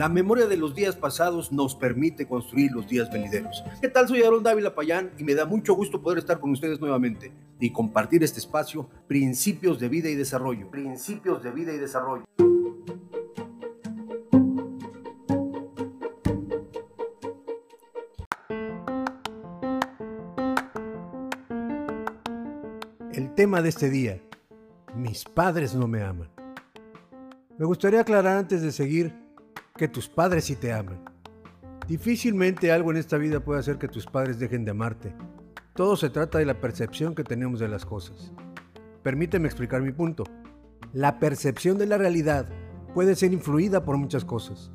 La memoria de los días pasados nos permite construir los días venideros. ¿Qué tal? Soy Aaron Dávila Payán y me da mucho gusto poder estar con ustedes nuevamente y compartir este espacio, Principios de Vida y Desarrollo. Principios de Vida y Desarrollo. El tema de este día, mis padres no me aman. Me gustaría aclarar antes de seguir que tus padres sí te aman. Difícilmente algo en esta vida puede hacer que tus padres dejen de amarte. Todo se trata de la percepción que tenemos de las cosas. Permíteme explicar mi punto. La percepción de la realidad puede ser influida por muchas cosas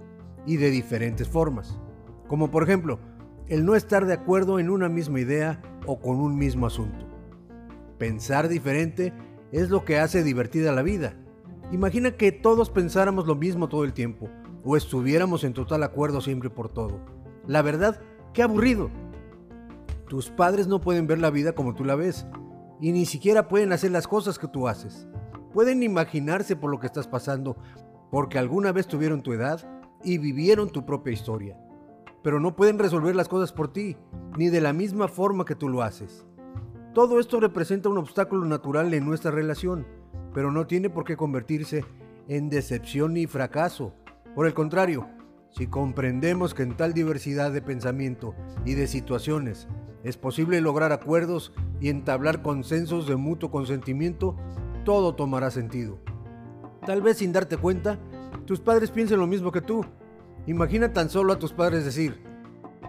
y de diferentes formas. Como por ejemplo, el no estar de acuerdo en una misma idea o con un mismo asunto. Pensar diferente es lo que hace divertida la vida. Imagina que todos pensáramos lo mismo todo el tiempo o estuviéramos en total acuerdo siempre por todo. La verdad, qué aburrido. Tus padres no pueden ver la vida como tú la ves y ni siquiera pueden hacer las cosas que tú haces. Pueden imaginarse por lo que estás pasando porque alguna vez tuvieron tu edad y vivieron tu propia historia. Pero no pueden resolver las cosas por ti, ni de la misma forma que tú lo haces. Todo esto representa un obstáculo natural en nuestra relación, pero no tiene por qué convertirse en decepción ni fracaso por el contrario, si comprendemos que en tal diversidad de pensamiento y de situaciones es posible lograr acuerdos y entablar consensos de mutuo consentimiento, todo tomará sentido. Tal vez sin darte cuenta, tus padres piensen lo mismo que tú. Imagina tan solo a tus padres decir,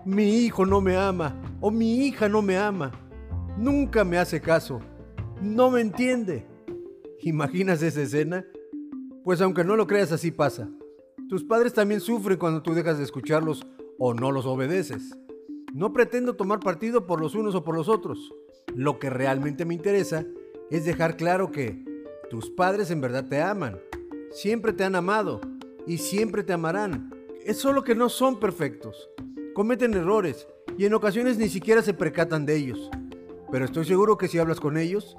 mi hijo no me ama o mi hija no me ama, nunca me hace caso, no me entiende. ¿Imaginas esa escena? Pues aunque no lo creas así pasa. Tus padres también sufren cuando tú dejas de escucharlos o no los obedeces. No pretendo tomar partido por los unos o por los otros. Lo que realmente me interesa es dejar claro que tus padres en verdad te aman, siempre te han amado y siempre te amarán. Es solo que no son perfectos. Cometen errores y en ocasiones ni siquiera se percatan de ellos. Pero estoy seguro que si hablas con ellos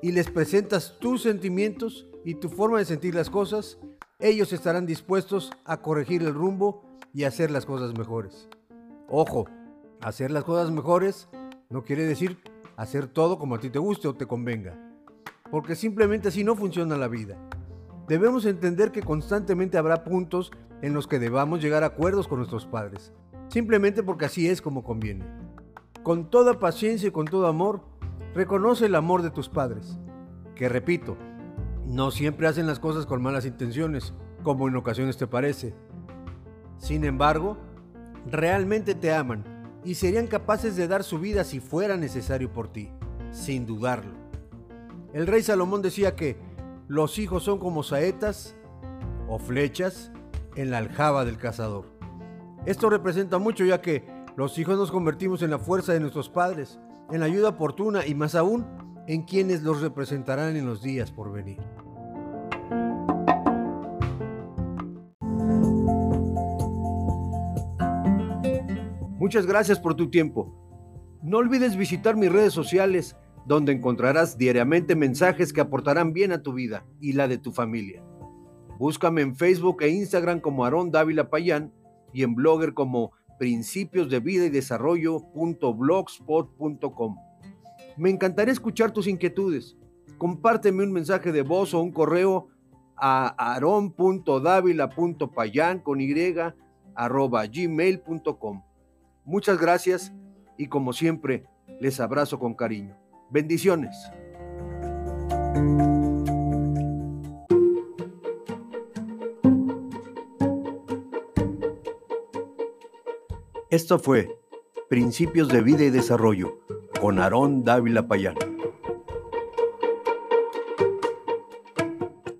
y les presentas tus sentimientos y tu forma de sentir las cosas, ellos estarán dispuestos a corregir el rumbo y hacer las cosas mejores. Ojo, hacer las cosas mejores no quiere decir hacer todo como a ti te guste o te convenga, porque simplemente así no funciona la vida. Debemos entender que constantemente habrá puntos en los que debamos llegar a acuerdos con nuestros padres, simplemente porque así es como conviene. Con toda paciencia y con todo amor, reconoce el amor de tus padres, que repito, no siempre hacen las cosas con malas intenciones, como en ocasiones te parece. Sin embargo, realmente te aman y serían capaces de dar su vida si fuera necesario por ti, sin dudarlo. El rey Salomón decía que los hijos son como saetas o flechas en la aljaba del cazador. Esto representa mucho ya que los hijos nos convertimos en la fuerza de nuestros padres, en la ayuda oportuna y más aún en quienes los representarán en los días por venir. Muchas gracias por tu tiempo. No olvides visitar mis redes sociales donde encontrarás diariamente mensajes que aportarán bien a tu vida y la de tu familia. Búscame en Facebook e Instagram como Aarón Dávila Payán y en Blogger como principios Me encantaría escuchar tus inquietudes. Compárteme un mensaje de voz o un correo a aron.davila.payan con y arroba gmail.com. Muchas gracias y como siempre les abrazo con cariño. Bendiciones. Esto fue Principios de Vida y Desarrollo con Aarón Dávila Payán.